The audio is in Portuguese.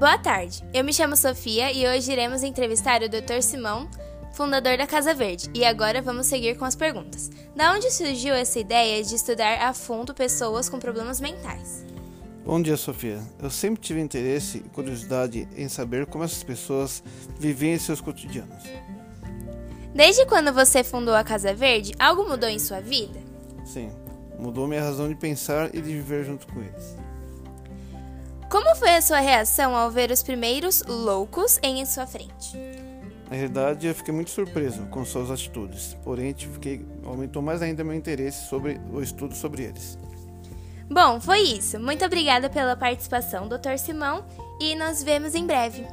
Boa tarde, eu me chamo Sofia e hoje iremos entrevistar o Dr. Simão, fundador da Casa Verde. E agora vamos seguir com as perguntas. Da onde surgiu essa ideia de estudar a fundo pessoas com problemas mentais? Bom dia, Sofia. Eu sempre tive interesse e curiosidade em saber como essas pessoas vivem em seus cotidianos. Desde quando você fundou a Casa Verde, algo mudou em sua vida? Sim, mudou minha razão de pensar e de viver junto com eles. Como foi a sua reação ao ver os primeiros loucos em sua frente? Na realidade, eu fiquei muito surpreso com suas atitudes, porém, fiquei, aumentou mais ainda meu interesse sobre o estudo sobre eles. Bom, foi isso. Muito obrigada pela participação, Dr. Simão, e nos vemos em breve.